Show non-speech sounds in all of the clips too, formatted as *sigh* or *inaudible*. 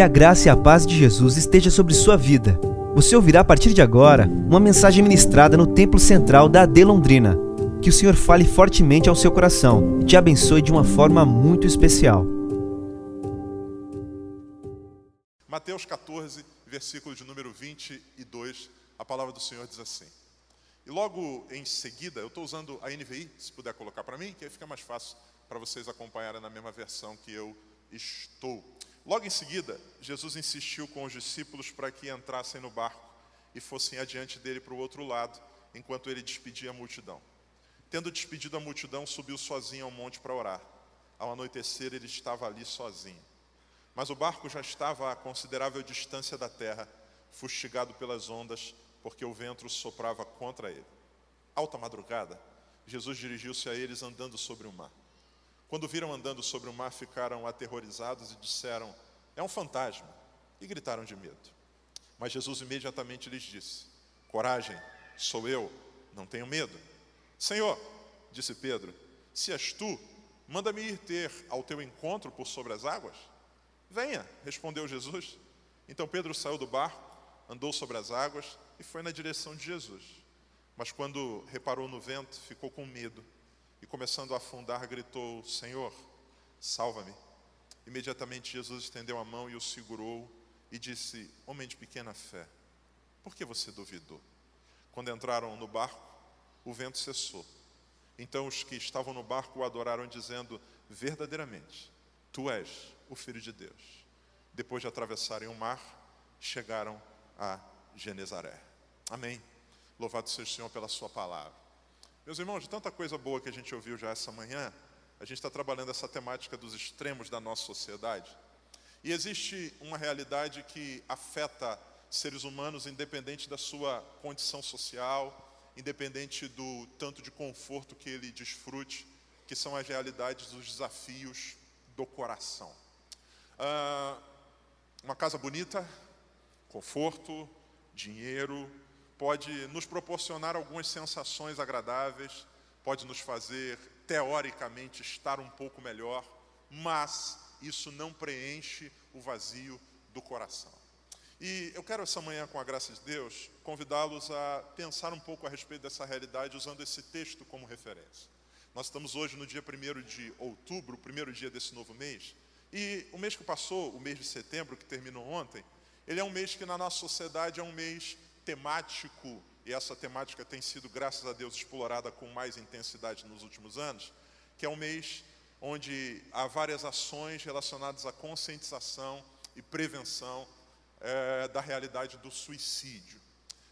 Que a graça e a paz de Jesus esteja sobre sua vida. Você ouvirá a partir de agora uma mensagem ministrada no Templo Central da AD Londrina. Que o Senhor fale fortemente ao seu coração e te abençoe de uma forma muito especial. Mateus 14, versículo de número 22, a palavra do Senhor diz assim. E logo em seguida, eu estou usando a NVI, se puder colocar para mim, que aí fica mais fácil para vocês acompanharem na mesma versão que eu estou. Logo em seguida, Jesus insistiu com os discípulos para que entrassem no barco e fossem adiante dele para o outro lado, enquanto ele despedia a multidão. Tendo despedido a multidão, subiu sozinho ao monte para orar. Ao anoitecer, ele estava ali sozinho. Mas o barco já estava a considerável distância da terra, fustigado pelas ondas, porque o vento soprava contra ele. Alta madrugada, Jesus dirigiu-se a eles andando sobre o mar. Quando viram andando sobre o mar, ficaram aterrorizados e disseram: É um fantasma, e gritaram de medo. Mas Jesus imediatamente lhes disse: Coragem, sou eu, não tenho medo. Senhor, disse Pedro, se és tu, manda-me ir ter ao teu encontro por sobre as águas. Venha, respondeu Jesus. Então Pedro saiu do barco, andou sobre as águas e foi na direção de Jesus. Mas quando reparou no vento, ficou com medo e, começando a afundar, gritou: Senhor, salva-me. Imediatamente Jesus estendeu a mão e o segurou e disse: Homem de pequena fé, por que você duvidou? Quando entraram no barco, o vento cessou. Então os que estavam no barco o adoraram, dizendo: Verdadeiramente, tu és o Filho de Deus. Depois de atravessarem o mar, chegaram a Genezaré. Amém. Louvado seja o Senhor pela Sua palavra. Meus irmãos, de tanta coisa boa que a gente ouviu já essa manhã, a gente está trabalhando essa temática dos extremos da nossa sociedade. E existe uma realidade que afeta seres humanos, independente da sua condição social, independente do tanto de conforto que ele desfrute, que são as realidades dos desafios do coração. Ah, uma casa bonita, conforto, dinheiro, pode nos proporcionar algumas sensações agradáveis, pode nos fazer, teoricamente, estar um pouco melhor, mas isso não preenche o vazio do coração. E eu quero essa manhã, com a graça de Deus, convidá-los a pensar um pouco a respeito dessa realidade usando esse texto como referência. Nós estamos hoje no dia 1 de outubro, o primeiro dia desse novo mês, e o mês que passou, o mês de setembro, que terminou ontem, ele é um mês que na nossa sociedade é um mês temático, e essa temática tem sido, graças a Deus, explorada com mais intensidade nos últimos anos, que é um mês onde há várias ações relacionadas à conscientização e prevenção é, da realidade do suicídio.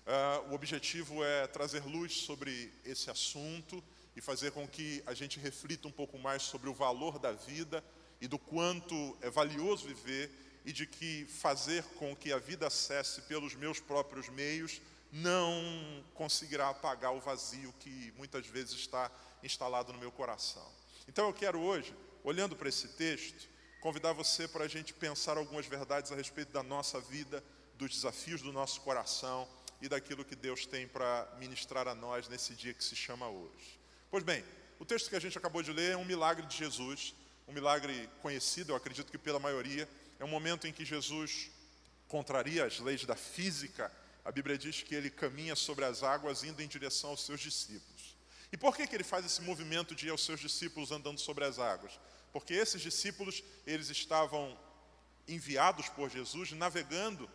É, o objetivo é trazer luz sobre esse assunto e fazer com que a gente reflita um pouco mais sobre o valor da vida e do quanto é valioso viver e de que fazer com que a vida cesse pelos meus próprios meios não conseguirá apagar o vazio que muitas vezes está instalado no meu coração. Então eu quero hoje, olhando para esse texto, convidar você para a gente pensar algumas verdades a respeito da nossa vida, dos desafios do nosso coração e daquilo que Deus tem para ministrar a nós nesse dia que se chama hoje. Pois bem, o texto que a gente acabou de ler é um milagre de Jesus, um milagre conhecido, eu acredito que pela maioria, é um momento em que Jesus contraria as leis da física. A Bíblia diz que ele caminha sobre as águas indo em direção aos seus discípulos. E por que, que ele faz esse movimento de ir aos seus discípulos andando sobre as águas? Porque esses discípulos, eles estavam enviados por Jesus, navegando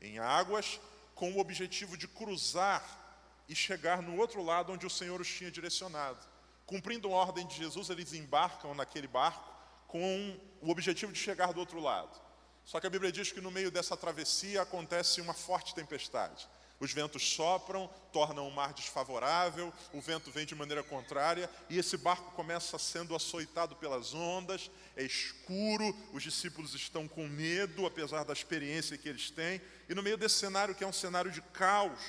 em águas, com o objetivo de cruzar e chegar no outro lado onde o Senhor os tinha direcionado. Cumprindo a ordem de Jesus, eles embarcam naquele barco com o objetivo de chegar do outro lado. Só que a Bíblia diz que no meio dessa travessia acontece uma forte tempestade. Os ventos sopram, tornam o mar desfavorável, o vento vem de maneira contrária e esse barco começa sendo açoitado pelas ondas, é escuro, os discípulos estão com medo, apesar da experiência que eles têm, e no meio desse cenário, que é um cenário de caos,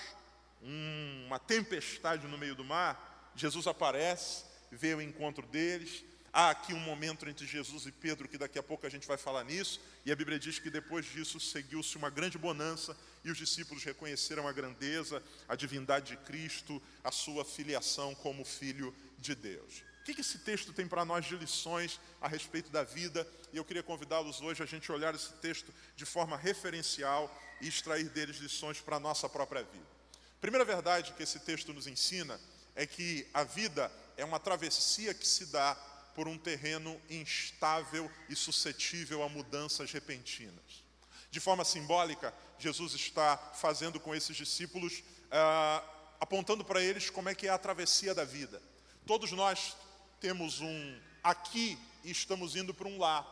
uma tempestade no meio do mar, Jesus aparece, vê o encontro deles, Há aqui um momento entre Jesus e Pedro, que daqui a pouco a gente vai falar nisso, e a Bíblia diz que depois disso seguiu-se uma grande bonança, e os discípulos reconheceram a grandeza, a divindade de Cristo, a sua filiação como filho de Deus. O que esse texto tem para nós de lições a respeito da vida? E eu queria convidá-los hoje a gente olhar esse texto de forma referencial e extrair deles lições para a nossa própria vida. Primeira verdade que esse texto nos ensina é que a vida é uma travessia que se dá por um terreno instável e suscetível a mudanças repentinas. De forma simbólica, Jesus está fazendo com esses discípulos, ah, apontando para eles como é que é a travessia da vida. Todos nós temos um aqui e estamos indo para um lá.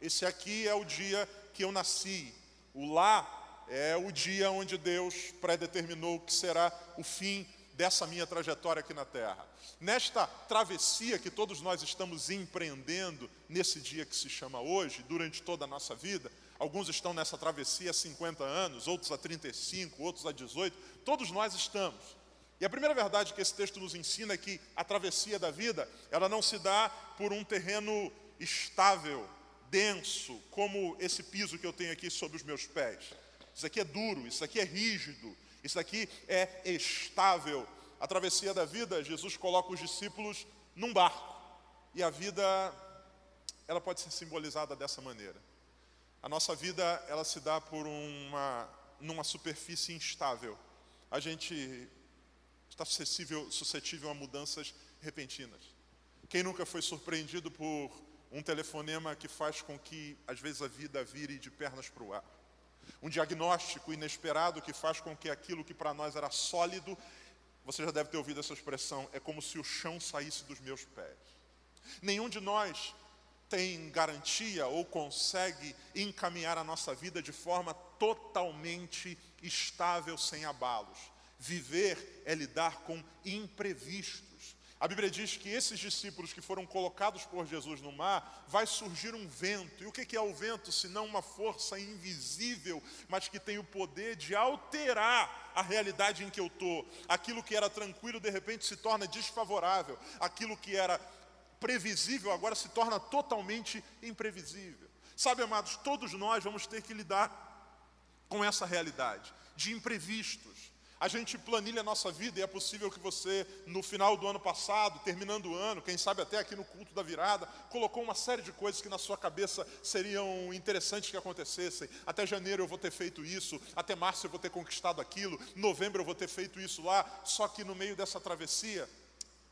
Esse aqui é o dia que eu nasci. O lá é o dia onde Deus predeterminou que será o fim dessa minha trajetória aqui na terra. Nesta travessia que todos nós estamos empreendendo nesse dia que se chama hoje, durante toda a nossa vida, alguns estão nessa travessia há 50 anos, outros há 35, outros há 18, todos nós estamos. E a primeira verdade que esse texto nos ensina é que a travessia da vida, ela não se dá por um terreno estável, denso, como esse piso que eu tenho aqui sobre os meus pés. Isso aqui é duro, isso aqui é rígido, isso aqui é estável. A travessia da vida, Jesus coloca os discípulos num barco. E a vida, ela pode ser simbolizada dessa maneira. A nossa vida, ela se dá por uma numa superfície instável. A gente está suscetível, suscetível a mudanças repentinas. Quem nunca foi surpreendido por um telefonema que faz com que, às vezes, a vida vire de pernas para o ar? Um diagnóstico inesperado que faz com que aquilo que para nós era sólido, você já deve ter ouvido essa expressão, é como se o chão saísse dos meus pés. Nenhum de nós tem garantia ou consegue encaminhar a nossa vida de forma totalmente estável, sem abalos. Viver é lidar com imprevistos. A Bíblia diz que esses discípulos que foram colocados por Jesus no mar, vai surgir um vento. E o que é o vento, senão uma força invisível, mas que tem o poder de alterar a realidade em que eu estou. Aquilo que era tranquilo, de repente, se torna desfavorável. Aquilo que era previsível, agora se torna totalmente imprevisível. Sabe, amados, todos nós vamos ter que lidar com essa realidade de imprevistos. A gente planilha a nossa vida e é possível que você, no final do ano passado, terminando o ano, quem sabe até aqui no culto da virada, colocou uma série de coisas que na sua cabeça seriam interessantes que acontecessem. Até janeiro eu vou ter feito isso, até março eu vou ter conquistado aquilo, novembro eu vou ter feito isso lá. Só que no meio dessa travessia,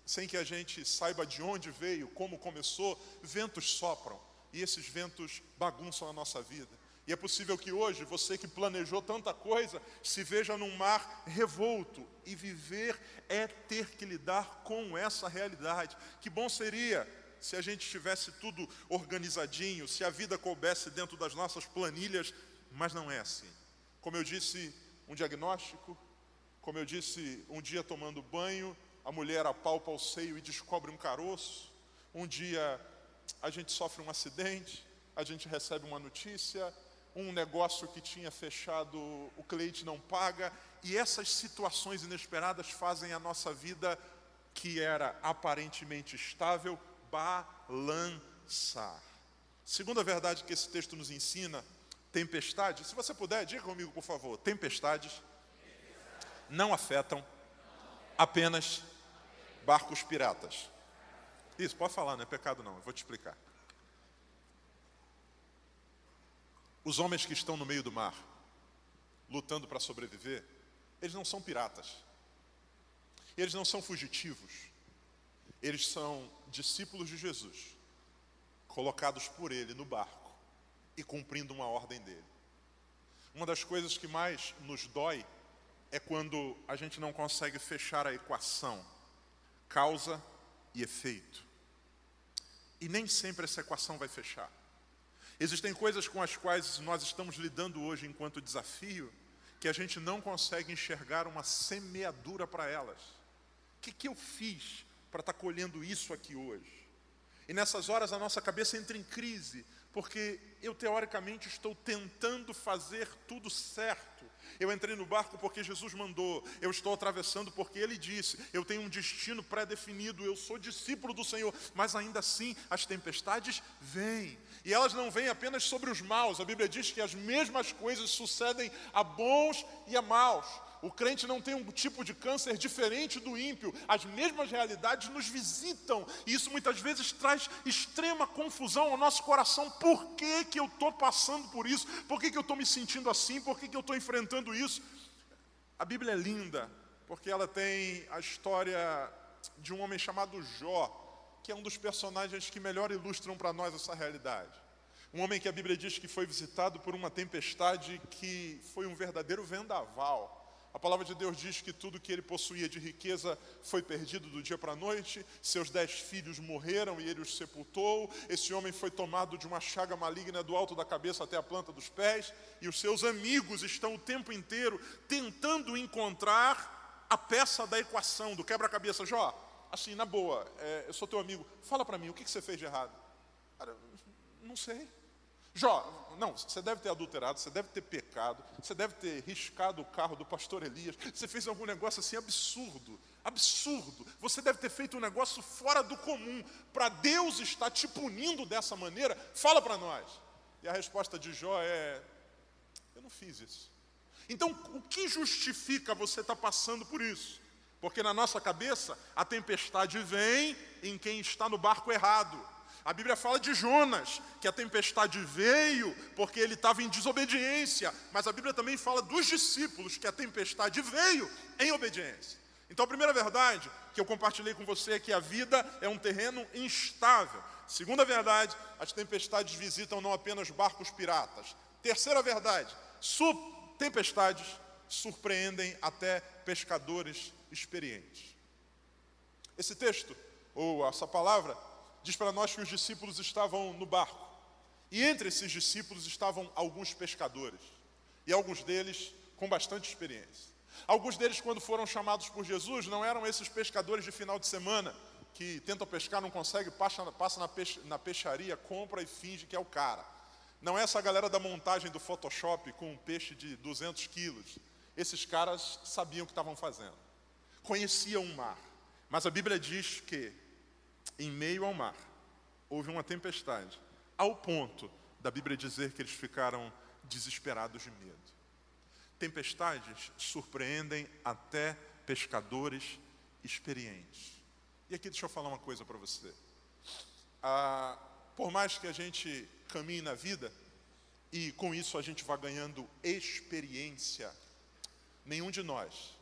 sem que a gente saiba de onde veio, como começou, ventos sopram e esses ventos bagunçam a nossa vida. E é possível que hoje você que planejou tanta coisa se veja num mar revolto. E viver é ter que lidar com essa realidade. Que bom seria se a gente tivesse tudo organizadinho, se a vida coubesse dentro das nossas planilhas, mas não é assim. Como eu disse, um diagnóstico, como eu disse, um dia tomando banho, a mulher apalpa o seio e descobre um caroço. Um dia a gente sofre um acidente, a gente recebe uma notícia, um negócio que tinha fechado, o cliente não paga, e essas situações inesperadas fazem a nossa vida, que era aparentemente estável, balançar. Segunda verdade que esse texto nos ensina, tempestade, se você puder, diga comigo, por favor, tempestades não afetam apenas barcos piratas. Isso, pode falar, não é pecado não, eu vou te explicar. Os homens que estão no meio do mar, lutando para sobreviver, eles não são piratas. Eles não são fugitivos. Eles são discípulos de Jesus, colocados por ele no barco e cumprindo uma ordem dele. Uma das coisas que mais nos dói é quando a gente não consegue fechar a equação causa e efeito. E nem sempre essa equação vai fechar. Existem coisas com as quais nós estamos lidando hoje enquanto desafio, que a gente não consegue enxergar uma semeadura para elas. O que, que eu fiz para estar tá colhendo isso aqui hoje? E nessas horas a nossa cabeça entra em crise, porque eu teoricamente estou tentando fazer tudo certo. Eu entrei no barco porque Jesus mandou, eu estou atravessando porque Ele disse, eu tenho um destino pré-definido, eu sou discípulo do Senhor, mas ainda assim as tempestades vêm, e elas não vêm apenas sobre os maus, a Bíblia diz que as mesmas coisas sucedem a bons e a maus. O crente não tem um tipo de câncer diferente do ímpio. As mesmas realidades nos visitam. E isso muitas vezes traz extrema confusão ao nosso coração. Por que, que eu estou passando por isso? Por que, que eu estou me sentindo assim? Por que, que eu estou enfrentando isso? A Bíblia é linda, porque ela tem a história de um homem chamado Jó, que é um dos personagens que melhor ilustram para nós essa realidade. Um homem que a Bíblia diz que foi visitado por uma tempestade que foi um verdadeiro vendaval. A palavra de Deus diz que tudo que ele possuía de riqueza foi perdido do dia para a noite, seus dez filhos morreram e ele os sepultou. Esse homem foi tomado de uma chaga maligna do alto da cabeça até a planta dos pés, e os seus amigos estão o tempo inteiro tentando encontrar a peça da equação do quebra-cabeça. Jó, assim, na boa, é, eu sou teu amigo, fala para mim, o que, que você fez de errado? Cara, não sei. Jó, não, você deve ter adulterado, você deve ter pecado, você deve ter riscado o carro do pastor Elias, você fez algum negócio assim absurdo, absurdo. Você deve ter feito um negócio fora do comum. Para Deus estar te punindo dessa maneira, fala para nós. E a resposta de Jó é: Eu não fiz isso. Então, o que justifica você estar tá passando por isso? Porque na nossa cabeça, a tempestade vem em quem está no barco errado. A Bíblia fala de Jonas, que a tempestade veio porque ele estava em desobediência, mas a Bíblia também fala dos discípulos, que a tempestade veio em obediência. Então, a primeira verdade que eu compartilhei com você é que a vida é um terreno instável. Segunda verdade, as tempestades visitam não apenas barcos piratas. Terceira verdade, tempestades surpreendem até pescadores experientes. Esse texto, ou essa palavra, diz para nós que os discípulos estavam no barco. E entre esses discípulos estavam alguns pescadores. E alguns deles com bastante experiência. Alguns deles, quando foram chamados por Jesus, não eram esses pescadores de final de semana que tentam pescar, não conseguem, passa, passa na, peixe, na peixaria, compra e finge que é o cara. Não é essa galera da montagem do Photoshop com um peixe de 200 quilos. Esses caras sabiam o que estavam fazendo. Conheciam o mar. Mas a Bíblia diz que em meio ao mar, houve uma tempestade, ao ponto da Bíblia dizer que eles ficaram desesperados de medo. Tempestades surpreendem até pescadores experientes. E aqui deixa eu falar uma coisa para você. Ah, por mais que a gente caminhe na vida e com isso a gente vá ganhando experiência, nenhum de nós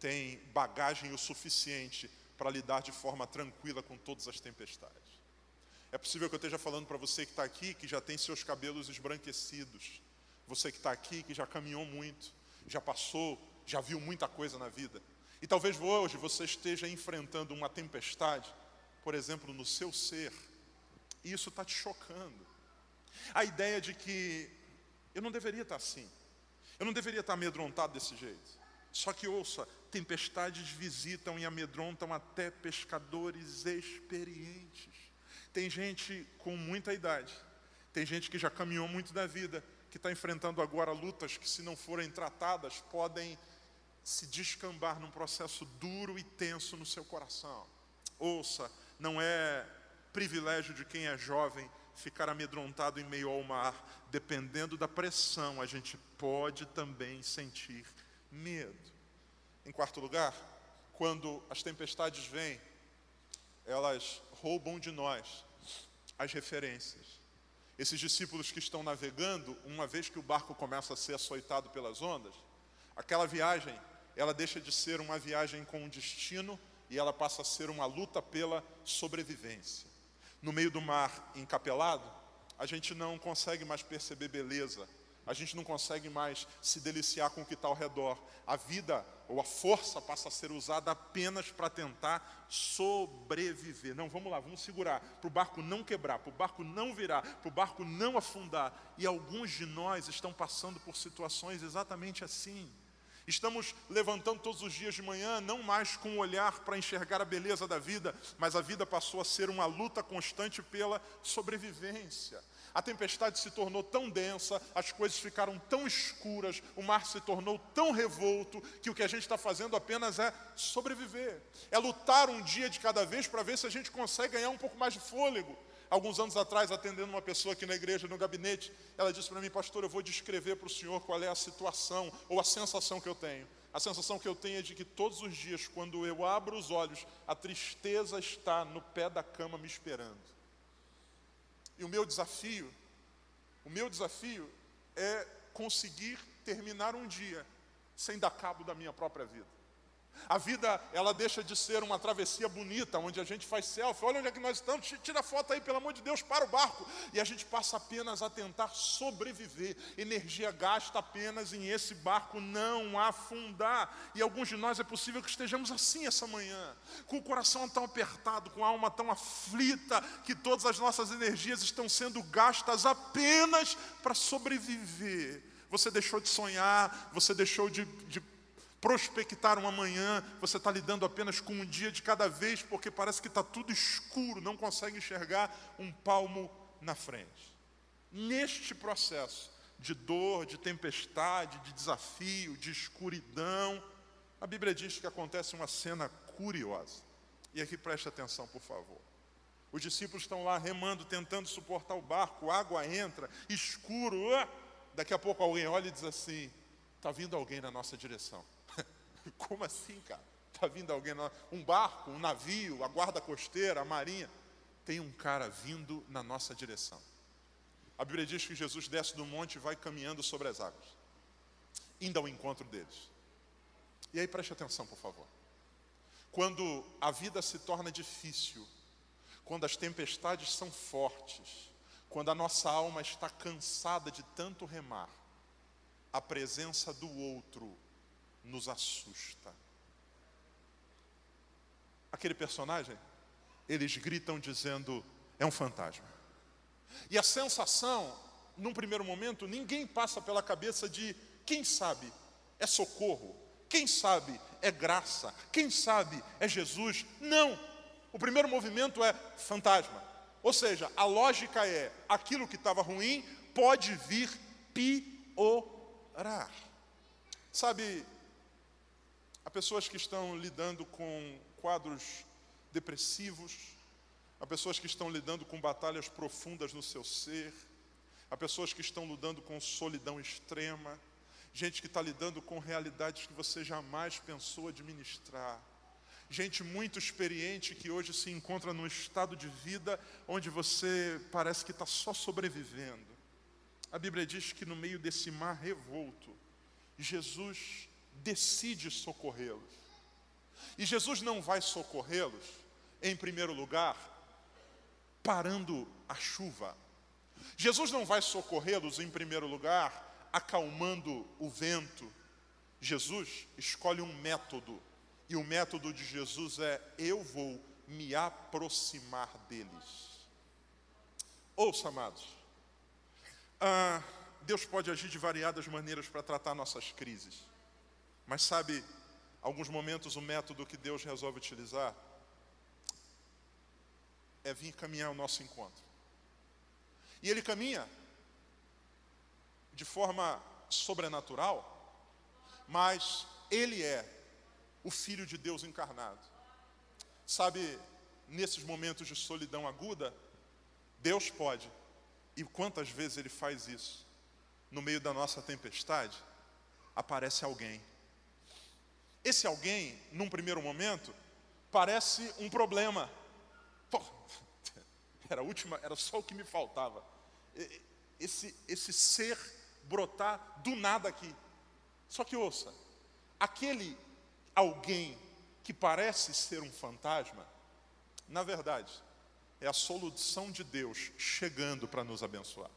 tem bagagem o suficiente para lidar de forma tranquila com todas as tempestades. É possível que eu esteja falando para você que está aqui, que já tem seus cabelos esbranquecidos, você que está aqui, que já caminhou muito, já passou, já viu muita coisa na vida. E talvez hoje você esteja enfrentando uma tempestade, por exemplo, no seu ser, e isso está te chocando. A ideia de que eu não deveria estar assim, eu não deveria estar amedrontado desse jeito. Só que ouça, tempestades visitam e amedrontam até pescadores experientes. Tem gente com muita idade, tem gente que já caminhou muito da vida, que está enfrentando agora lutas que, se não forem tratadas, podem se descambar num processo duro e tenso no seu coração. Ouça, não é privilégio de quem é jovem ficar amedrontado em meio ao mar. Dependendo da pressão, a gente pode também sentir medo. Em quarto lugar, quando as tempestades vêm, elas roubam de nós as referências. Esses discípulos que estão navegando, uma vez que o barco começa a ser açoitado pelas ondas, aquela viagem, ela deixa de ser uma viagem com um destino e ela passa a ser uma luta pela sobrevivência. No meio do mar encapelado, a gente não consegue mais perceber beleza, a gente não consegue mais se deliciar com o que está ao redor. A vida ou a força passa a ser usada apenas para tentar sobreviver. Não, vamos lá, vamos segurar, para o barco não quebrar, para o barco não virar, para o barco não afundar. E alguns de nós estão passando por situações exatamente assim. Estamos levantando todos os dias de manhã, não mais com o olhar para enxergar a beleza da vida, mas a vida passou a ser uma luta constante pela sobrevivência. A tempestade se tornou tão densa, as coisas ficaram tão escuras, o mar se tornou tão revolto, que o que a gente está fazendo apenas é sobreviver. É lutar um dia de cada vez para ver se a gente consegue ganhar um pouco mais de fôlego. Alguns anos atrás, atendendo uma pessoa aqui na igreja, no gabinete, ela disse para mim, pastor, eu vou descrever para o senhor qual é a situação ou a sensação que eu tenho. A sensação que eu tenho é de que todos os dias, quando eu abro os olhos, a tristeza está no pé da cama me esperando. E o meu desafio, o meu desafio é conseguir terminar um dia sem dar cabo da minha própria vida. A vida, ela deixa de ser uma travessia bonita, onde a gente faz selfie, olha onde é que nós estamos, tira foto aí, pelo amor de Deus, para o barco. E a gente passa apenas a tentar sobreviver. Energia gasta apenas em esse barco não afundar. E alguns de nós é possível que estejamos assim essa manhã, com o coração tão apertado, com a alma tão aflita, que todas as nossas energias estão sendo gastas apenas para sobreviver. Você deixou de sonhar, você deixou de, de prospectar um amanhã, você está lidando apenas com um dia de cada vez, porque parece que está tudo escuro, não consegue enxergar um palmo na frente. Neste processo de dor, de tempestade, de desafio, de escuridão, a Bíblia diz que acontece uma cena curiosa. E aqui preste atenção, por favor. Os discípulos estão lá remando, tentando suportar o barco, água entra, escuro. Daqui a pouco alguém olha e diz assim: está vindo alguém na nossa direção. *laughs* Como assim, cara? Está vindo alguém, um barco, um navio, a guarda costeira, a marinha. Tem um cara vindo na nossa direção. A Bíblia diz que Jesus desce do monte e vai caminhando sobre as águas, indo ao encontro deles. E aí preste atenção, por favor. Quando a vida se torna difícil, quando as tempestades são fortes, quando a nossa alma está cansada de tanto remar, a presença do outro nos assusta. Aquele personagem, eles gritam dizendo: é um fantasma. E a sensação, num primeiro momento, ninguém passa pela cabeça de: quem sabe é socorro, quem sabe é graça, quem sabe é Jesus. Não! O primeiro movimento é fantasma. Ou seja, a lógica é: aquilo que estava ruim pode vir piorar. Sabe, Há pessoas que estão lidando com quadros depressivos, há pessoas que estão lidando com batalhas profundas no seu ser, há pessoas que estão lidando com solidão extrema, gente que está lidando com realidades que você jamais pensou administrar, gente muito experiente que hoje se encontra num estado de vida onde você parece que está só sobrevivendo. A Bíblia diz que no meio desse mar revolto, Jesus decide socorrê-los. E Jesus não vai socorrê-los, em primeiro lugar, parando a chuva. Jesus não vai socorrê-los, em primeiro lugar, acalmando o vento. Jesus escolhe um método, e o método de Jesus é: eu vou me aproximar deles. Ouça, amados, ah, Deus pode agir de variadas maneiras para tratar nossas crises. Mas sabe, alguns momentos o método que Deus resolve utilizar é vir caminhar ao nosso encontro. E ele caminha de forma sobrenatural, mas ele é o Filho de Deus encarnado. Sabe, nesses momentos de solidão aguda, Deus pode, e quantas vezes ele faz isso? No meio da nossa tempestade, aparece alguém esse alguém, num primeiro momento, parece um problema. Pô, *laughs* era a última, era só o que me faltava. Esse, esse ser brotar do nada aqui. Só que ouça, aquele alguém que parece ser um fantasma, na verdade, é a solução de Deus chegando para nos abençoar.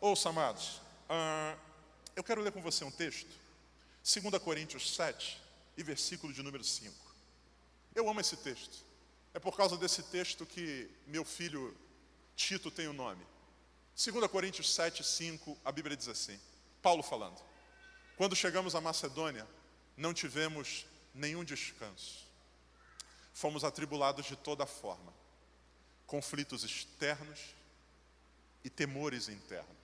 Ouça, amados, uh, eu quero ler com você um texto 2 Coríntios 7 e versículo de número 5. Eu amo esse texto. É por causa desse texto que meu filho Tito tem o nome. 2 Coríntios 7, 5, a Bíblia diz assim: Paulo falando. Quando chegamos à Macedônia, não tivemos nenhum descanso. Fomos atribulados de toda forma, conflitos externos e temores internos,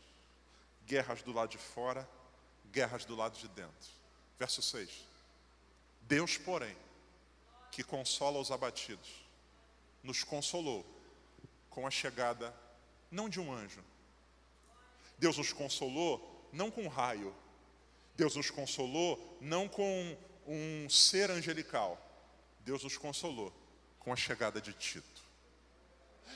guerras do lado de fora, guerras do lado de dentro. Verso 6. Deus, porém, que consola os abatidos, nos consolou com a chegada não de um anjo. Deus nos consolou não com um raio. Deus nos consolou não com um ser angelical, Deus nos consolou com a chegada de Tito.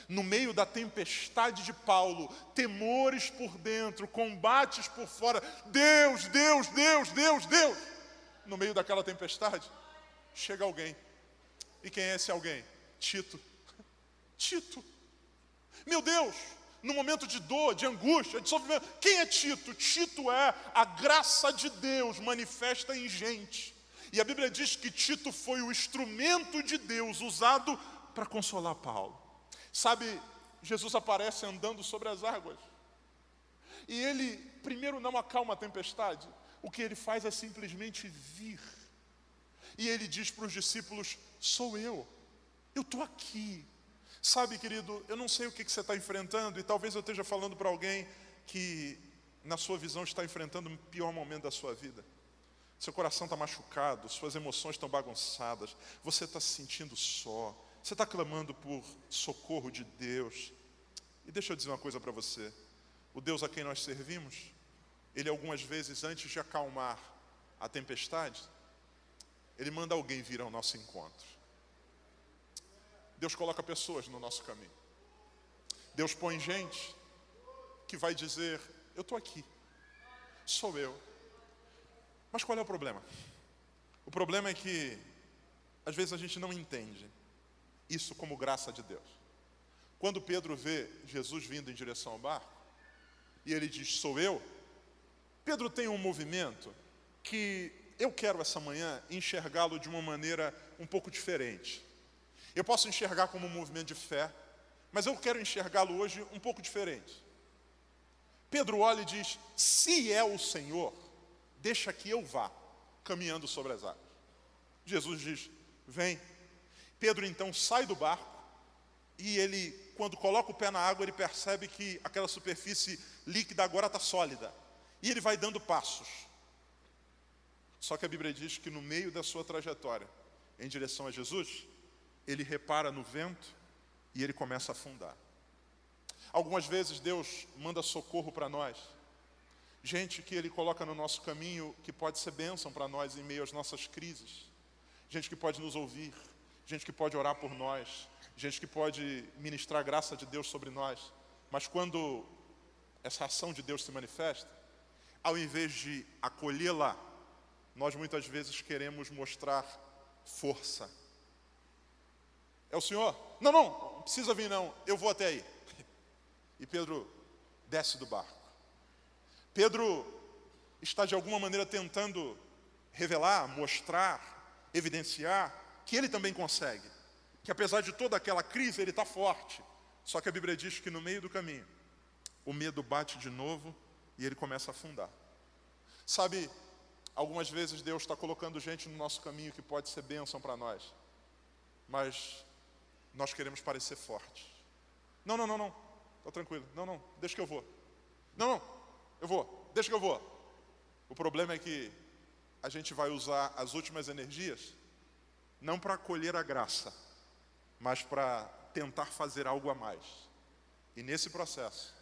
No meio da tempestade de Paulo, temores por dentro, combates por fora, Deus, Deus, Deus, Deus, Deus. No meio daquela tempestade, chega alguém. E quem é esse alguém? Tito. *laughs* Tito. Meu Deus, no momento de dor, de angústia, de sofrimento, quem é Tito? Tito é a graça de Deus manifesta em gente. E a Bíblia diz que Tito foi o instrumento de Deus usado para consolar Paulo. Sabe, Jesus aparece andando sobre as águas. E ele, primeiro, não acalma a tempestade. O que ele faz é simplesmente vir. E ele diz para os discípulos: Sou eu, eu estou aqui. Sabe, querido, eu não sei o que, que você está enfrentando, e talvez eu esteja falando para alguém que, na sua visão, está enfrentando o pior momento da sua vida. Seu coração está machucado, suas emoções estão bagunçadas, você está se sentindo só, você está clamando por socorro de Deus. E deixa eu dizer uma coisa para você: o Deus a quem nós servimos, Ele algumas vezes, antes de acalmar a tempestade, Ele manda alguém vir ao nosso encontro. Deus coloca pessoas no nosso caminho. Deus põe gente que vai dizer: Eu estou aqui, sou eu. Mas qual é o problema? O problema é que, às vezes, a gente não entende isso como graça de Deus. Quando Pedro vê Jesus vindo em direção ao barco, e ele diz: Sou eu, Pedro tem um movimento que eu quero essa manhã enxergá-lo de uma maneira um pouco diferente. Eu posso enxergar como um movimento de fé, mas eu quero enxergá-lo hoje um pouco diferente. Pedro olha e diz: Se é o Senhor, deixa que eu vá caminhando sobre as águas. Jesus diz: Vem. Pedro então sai do barco e ele, quando coloca o pé na água, ele percebe que aquela superfície líquida agora está sólida. E ele vai dando passos. Só que a Bíblia diz que no meio da sua trajetória, em direção a Jesus, ele repara no vento e ele começa a afundar. Algumas vezes Deus manda socorro para nós, gente que Ele coloca no nosso caminho que pode ser bênção para nós em meio às nossas crises, gente que pode nos ouvir, gente que pode orar por nós, gente que pode ministrar a graça de Deus sobre nós, mas quando essa ação de Deus se manifesta, ao invés de acolhê-la, nós muitas vezes queremos mostrar força, é o Senhor? Não, não, não precisa vir não, eu vou até aí. E Pedro desce do barco. Pedro está de alguma maneira tentando revelar, mostrar, evidenciar que ele também consegue. Que apesar de toda aquela crise, ele está forte. Só que a Bíblia diz que no meio do caminho, o medo bate de novo e ele começa a afundar. Sabe, algumas vezes Deus está colocando gente no nosso caminho que pode ser bênção para nós. Mas nós queremos parecer fortes. Não, não, não, não. Está tranquilo. Não, não, deixa que eu vou. Não, não, eu vou, deixa que eu vou. O problema é que a gente vai usar as últimas energias não para colher a graça, mas para tentar fazer algo a mais. E nesse processo,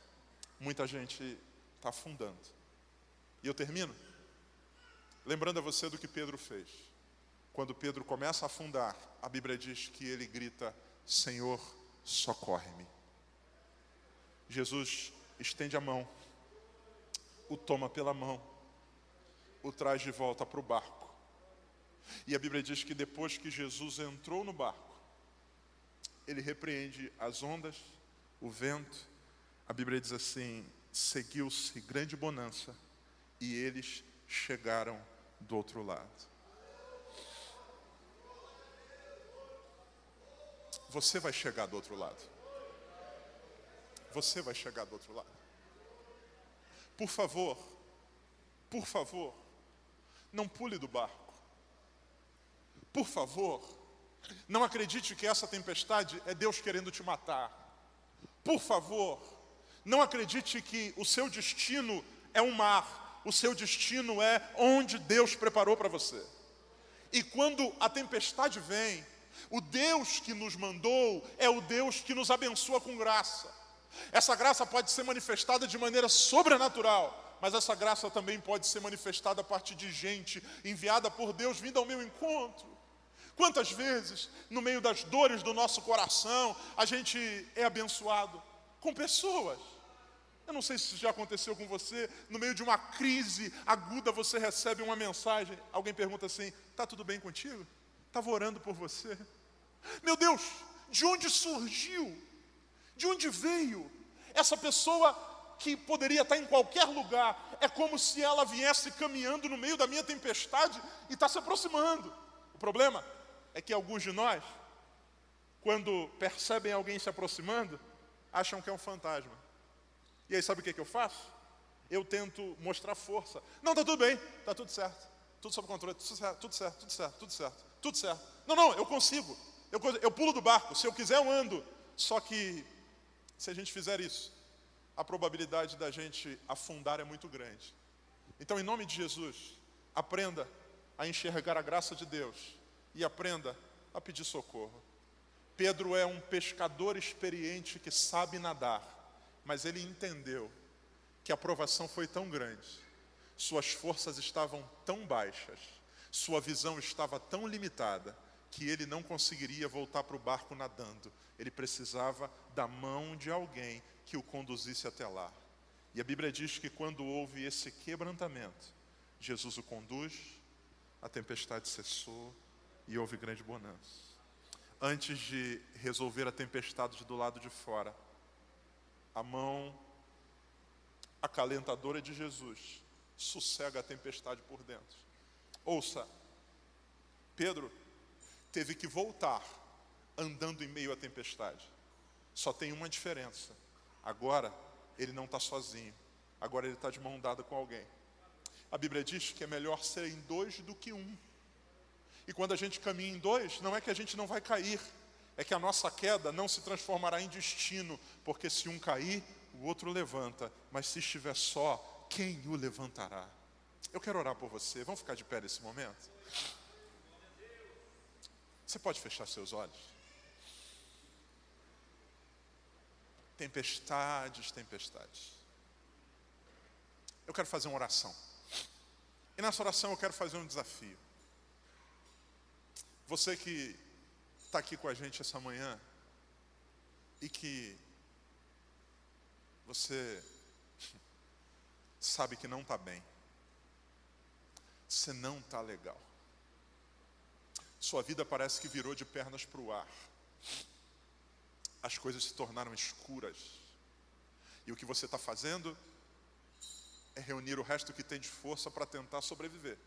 muita gente está afundando. E eu termino lembrando a você do que Pedro fez. Quando Pedro começa a afundar, a Bíblia diz que ele grita: Senhor, socorre-me. Jesus estende a mão, o toma pela mão, o traz de volta para o barco. E a Bíblia diz que depois que Jesus entrou no barco, ele repreende as ondas, o vento. A Bíblia diz assim: seguiu-se grande bonança e eles chegaram do outro lado. Você vai chegar do outro lado. Você vai chegar do outro lado. Por favor, por favor, não pule do barco. Por favor, não acredite que essa tempestade é Deus querendo te matar. Por favor, não acredite que o seu destino é um mar, o seu destino é onde Deus preparou para você. E quando a tempestade vem, o Deus que nos mandou é o Deus que nos abençoa com graça. Essa graça pode ser manifestada de maneira sobrenatural, mas essa graça também pode ser manifestada a partir de gente enviada por Deus vindo ao meu encontro. Quantas vezes, no meio das dores do nosso coração, a gente é abençoado com pessoas. Eu não sei se isso já aconteceu com você, no meio de uma crise aguda, você recebe uma mensagem, alguém pergunta assim: está tudo bem contigo? Estava orando por você. Meu Deus, de onde surgiu? De onde veio? Essa pessoa que poderia estar em qualquer lugar, é como se ela viesse caminhando no meio da minha tempestade e está se aproximando. O problema é que alguns de nós, quando percebem alguém se aproximando, acham que é um fantasma. E aí sabe o que, que eu faço? Eu tento mostrar força. Não, está tudo bem, está tudo certo. Tudo sob controle, tudo certo, tudo certo, tudo certo, tudo certo, tudo certo. Não, não, eu consigo. Eu, eu pulo do barco, se eu quiser eu ando. Só que se a gente fizer isso, a probabilidade da gente afundar é muito grande. Então, em nome de Jesus, aprenda a enxergar a graça de Deus e aprenda a pedir socorro. Pedro é um pescador experiente que sabe nadar, mas ele entendeu que a provação foi tão grande, suas forças estavam tão baixas, sua visão estava tão limitada, que ele não conseguiria voltar para o barco nadando. Ele precisava da mão de alguém que o conduzisse até lá. E a Bíblia diz que quando houve esse quebrantamento, Jesus o conduz, a tempestade cessou e houve grande bonança. Antes de resolver a tempestade do lado de fora, a mão acalentadora de Jesus sossega a tempestade por dentro. Ouça, Pedro teve que voltar andando em meio à tempestade. Só tem uma diferença: agora ele não está sozinho, agora ele está de mão dada com alguém. A Bíblia diz que é melhor ser em dois do que um. E quando a gente caminha em dois, não é que a gente não vai cair, é que a nossa queda não se transformará em destino, porque se um cair, o outro levanta, mas se estiver só, quem o levantará? Eu quero orar por você, vamos ficar de pé nesse momento? Você pode fechar seus olhos? Tempestades, tempestades. Eu quero fazer uma oração. E nessa oração eu quero fazer um desafio. Você que está aqui com a gente essa manhã e que você *laughs* sabe que não está bem, você não está legal, sua vida parece que virou de pernas para o ar, as coisas se tornaram escuras, e o que você está fazendo é reunir o resto que tem de força para tentar sobreviver.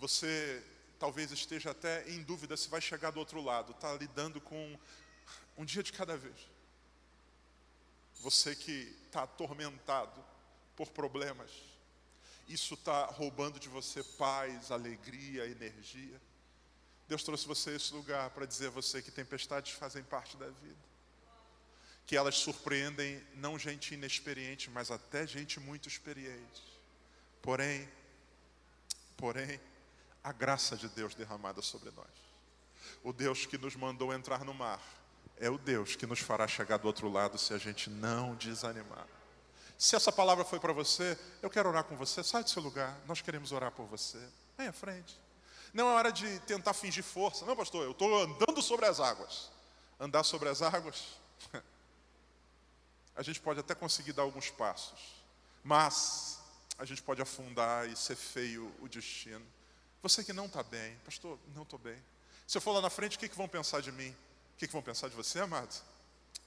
Você talvez esteja até em dúvida se vai chegar do outro lado, está lidando com um dia de cada vez. Você que está atormentado por problemas, isso está roubando de você paz, alegria, energia. Deus trouxe você a esse lugar para dizer a você que tempestades fazem parte da vida. Que elas surpreendem não gente inexperiente, mas até gente muito experiente. Porém, porém, a graça de Deus derramada sobre nós. O Deus que nos mandou entrar no mar é o Deus que nos fará chegar do outro lado se a gente não desanimar. Se essa palavra foi para você, eu quero orar com você. Sai do seu lugar, nós queremos orar por você. Vem à frente. Não é hora de tentar fingir força. Não, pastor, eu estou andando sobre as águas. Andar sobre as águas, *laughs* a gente pode até conseguir dar alguns passos, mas a gente pode afundar e ser feio o destino. Você que não está bem, pastor, não estou bem. Se eu for lá na frente, o que, que vão pensar de mim? O que, que vão pensar de você, amado?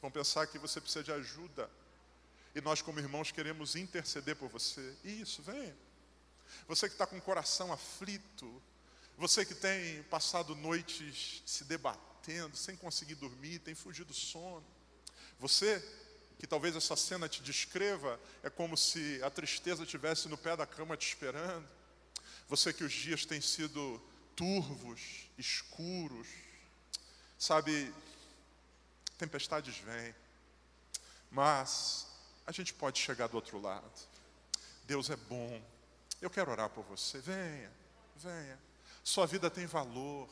Vão pensar que você precisa de ajuda. E nós, como irmãos, queremos interceder por você. Isso, venha. Você que está com o coração aflito, você que tem passado noites se debatendo, sem conseguir dormir, tem fugido do sono. Você que talvez essa cena te descreva, é como se a tristeza estivesse no pé da cama te esperando. Você que os dias têm sido turvos, escuros, sabe, tempestades vêm, mas a gente pode chegar do outro lado. Deus é bom. Eu quero orar por você. Venha, venha. Sua vida tem valor.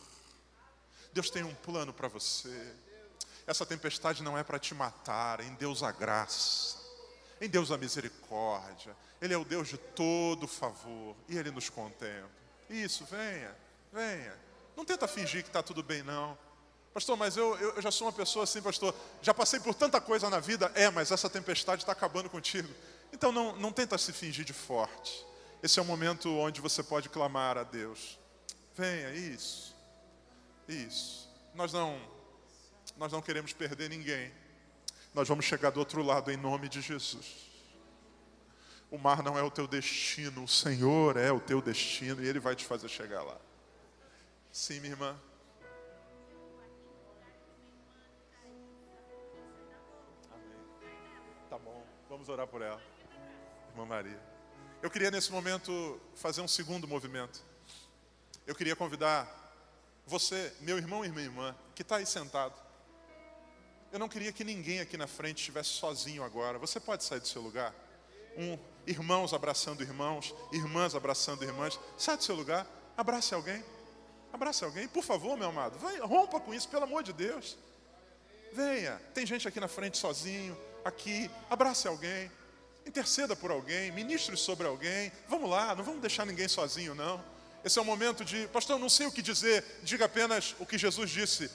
Deus tem um plano para você. Essa tempestade não é para te matar, em Deus há graça. Em Deus da misericórdia. Ele é o Deus de todo favor e Ele nos contempla. Isso, venha, venha. Não tenta fingir que está tudo bem, não. Pastor, mas eu, eu, eu, já sou uma pessoa assim, pastor. Já passei por tanta coisa na vida. É, mas essa tempestade está acabando contigo. Então não, não tenta se fingir de forte. Esse é o momento onde você pode clamar a Deus. Venha, isso. Isso. Nós não, nós não queremos perder ninguém. Nós vamos chegar do outro lado em nome de Jesus. O mar não é o teu destino, o Senhor é o teu destino e Ele vai te fazer chegar lá. Sim, minha irmã. Amém. Tá bom, vamos orar por ela, irmã Maria. Eu queria nesse momento fazer um segundo movimento. Eu queria convidar você, meu irmão e minha irmã, que está aí sentado. Eu não queria que ninguém aqui na frente estivesse sozinho agora. Você pode sair do seu lugar? Um, irmãos abraçando irmãos, irmãs abraçando irmãs. Sai do seu lugar, abrace alguém. Abrace alguém, por favor, meu amado. Vai, rompa com isso, pelo amor de Deus. Venha. Tem gente aqui na frente sozinho, aqui. Abrace alguém. Interceda por alguém, ministre sobre alguém. Vamos lá, não vamos deixar ninguém sozinho, não. Esse é o momento de, pastor, não sei o que dizer, diga apenas o que Jesus disse.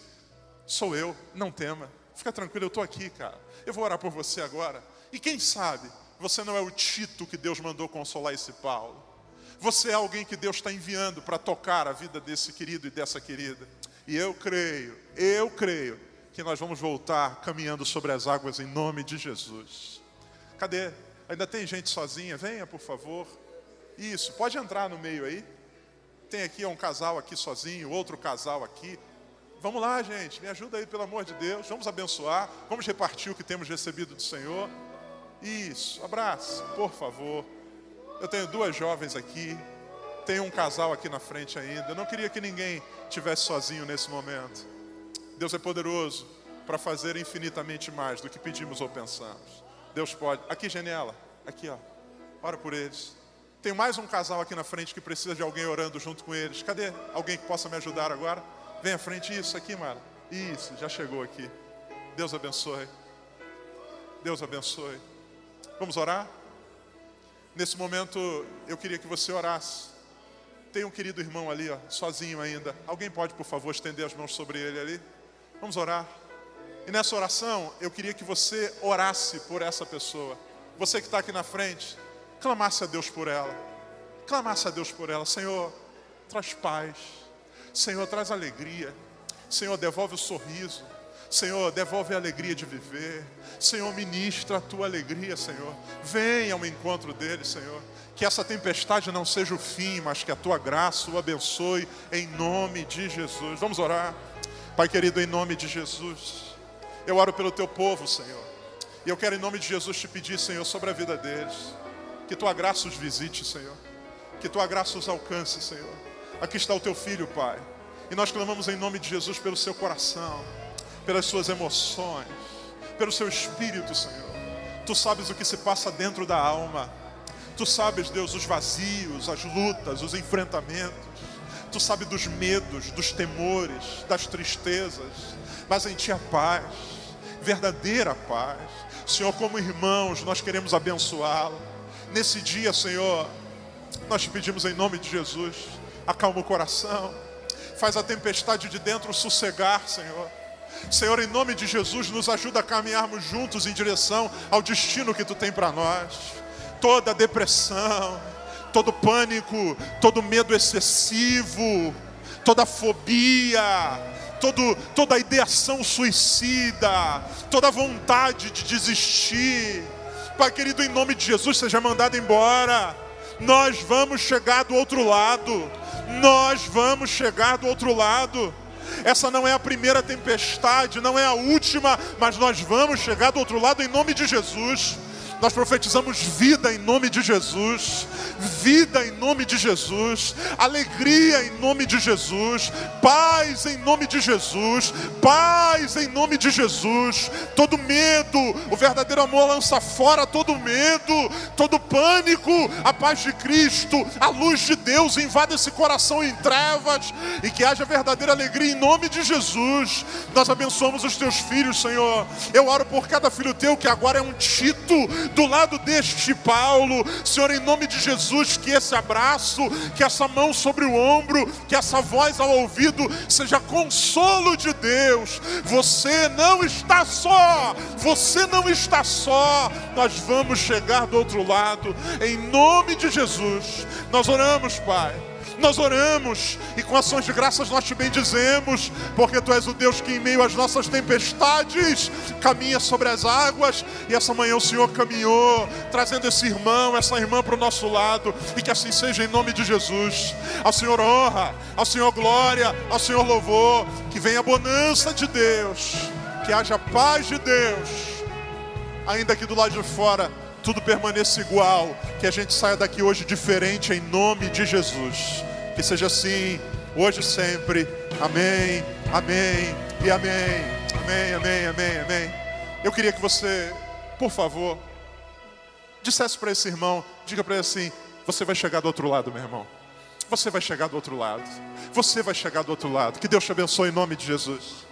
Sou eu, não tema. Fica tranquilo, eu estou aqui, cara. Eu vou orar por você agora. E quem sabe, você não é o Tito que Deus mandou consolar esse Paulo. Você é alguém que Deus está enviando para tocar a vida desse querido e dessa querida. E eu creio, eu creio que nós vamos voltar caminhando sobre as águas em nome de Jesus. Cadê? Ainda tem gente sozinha? Venha, por favor. Isso, pode entrar no meio aí. Tem aqui um casal aqui sozinho, outro casal aqui. Vamos lá, gente, me ajuda aí, pelo amor de Deus. Vamos abençoar, vamos repartir o que temos recebido do Senhor. Isso, abraço, por favor. Eu tenho duas jovens aqui, tem um casal aqui na frente ainda. Eu não queria que ninguém tivesse sozinho nesse momento. Deus é poderoso para fazer infinitamente mais do que pedimos ou pensamos. Deus pode. Aqui, Genela, aqui, ó. Ora por eles. Tem mais um casal aqui na frente que precisa de alguém orando junto com eles. Cadê alguém que possa me ajudar agora? Vem à frente, isso aqui, Mara. Isso, já chegou aqui. Deus abençoe. Deus abençoe. Vamos orar? Nesse momento, eu queria que você orasse. Tem um querido irmão ali, ó, sozinho ainda. Alguém pode, por favor, estender as mãos sobre ele ali? Vamos orar. E nessa oração, eu queria que você orasse por essa pessoa. Você que está aqui na frente, clamasse a Deus por ela. Clamasse a Deus por ela. Senhor, traz paz. Senhor, traz alegria. Senhor, devolve o sorriso. Senhor, devolve a alegria de viver. Senhor, ministra a tua alegria, Senhor. Venha ao encontro dele, Senhor. Que essa tempestade não seja o fim, mas que a tua graça o abençoe em nome de Jesus. Vamos orar. Pai querido, em nome de Jesus. Eu oro pelo teu povo, Senhor. E eu quero, em nome de Jesus, te pedir, Senhor, sobre a vida deles. Que tua graça os visite, Senhor. Que tua graça os alcance, Senhor. Aqui está o teu filho, Pai. E nós clamamos em nome de Jesus pelo seu coração, pelas suas emoções, pelo seu espírito, Senhor. Tu sabes o que se passa dentro da alma. Tu sabes, Deus, os vazios, as lutas, os enfrentamentos. Tu sabes dos medos, dos temores, das tristezas. Mas em Ti a paz verdadeira paz. Senhor, como irmãos, nós queremos abençoá-lo. Nesse dia, Senhor, nós te pedimos em nome de Jesus, acalma o coração, faz a tempestade de dentro sossegar, Senhor. Senhor, em nome de Jesus, nos ajuda a caminharmos juntos em direção ao destino que tu tem para nós. Toda depressão, todo pânico, todo medo excessivo, toda fobia, todo, toda ideação suicida, toda vontade de desistir. Pai querido, em nome de Jesus, seja mandado embora. Nós vamos chegar do outro lado. Nós vamos chegar do outro lado. Essa não é a primeira tempestade, não é a última, mas nós vamos chegar do outro lado em nome de Jesus. Nós profetizamos vida em nome de Jesus, vida em nome de Jesus, alegria em nome de Jesus, paz em nome de Jesus, paz em nome de Jesus. Todo medo, o verdadeiro amor lança fora todo medo, todo pânico. A paz de Cristo, a luz de Deus invade esse coração em trevas e que haja verdadeira alegria em nome de Jesus. Nós abençoamos os teus filhos, Senhor. Eu oro por cada filho teu que agora é um Tito do lado deste Paulo. Senhor, em nome de Jesus, que esse abraço, que essa mão sobre o ombro, que essa voz ao ouvido seja consolo de Deus. Você não está só, você não está só. Nós vamos chegar do outro lado, em nome de Jesus. Nós oramos, Pai nós oramos e com ações de graças nós te bendizemos, porque tu és o Deus que em meio às nossas tempestades caminha sobre as águas, e essa manhã o Senhor caminhou, trazendo esse irmão, essa irmã para o nosso lado, e que assim seja em nome de Jesus. Ao Senhor honra, ao Senhor glória, ao Senhor louvor, que venha a bonança de Deus, que haja paz de Deus, ainda aqui do lado de fora tudo permaneça igual, que a gente saia daqui hoje diferente em nome de Jesus. Que seja assim, hoje e sempre. Amém, amém e amém. Amém, amém, amém, amém. Eu queria que você, por favor, dissesse para esse irmão, diga para ele assim: você vai chegar do outro lado, meu irmão. Você vai chegar do outro lado. Você vai chegar do outro lado. Que Deus te abençoe em nome de Jesus.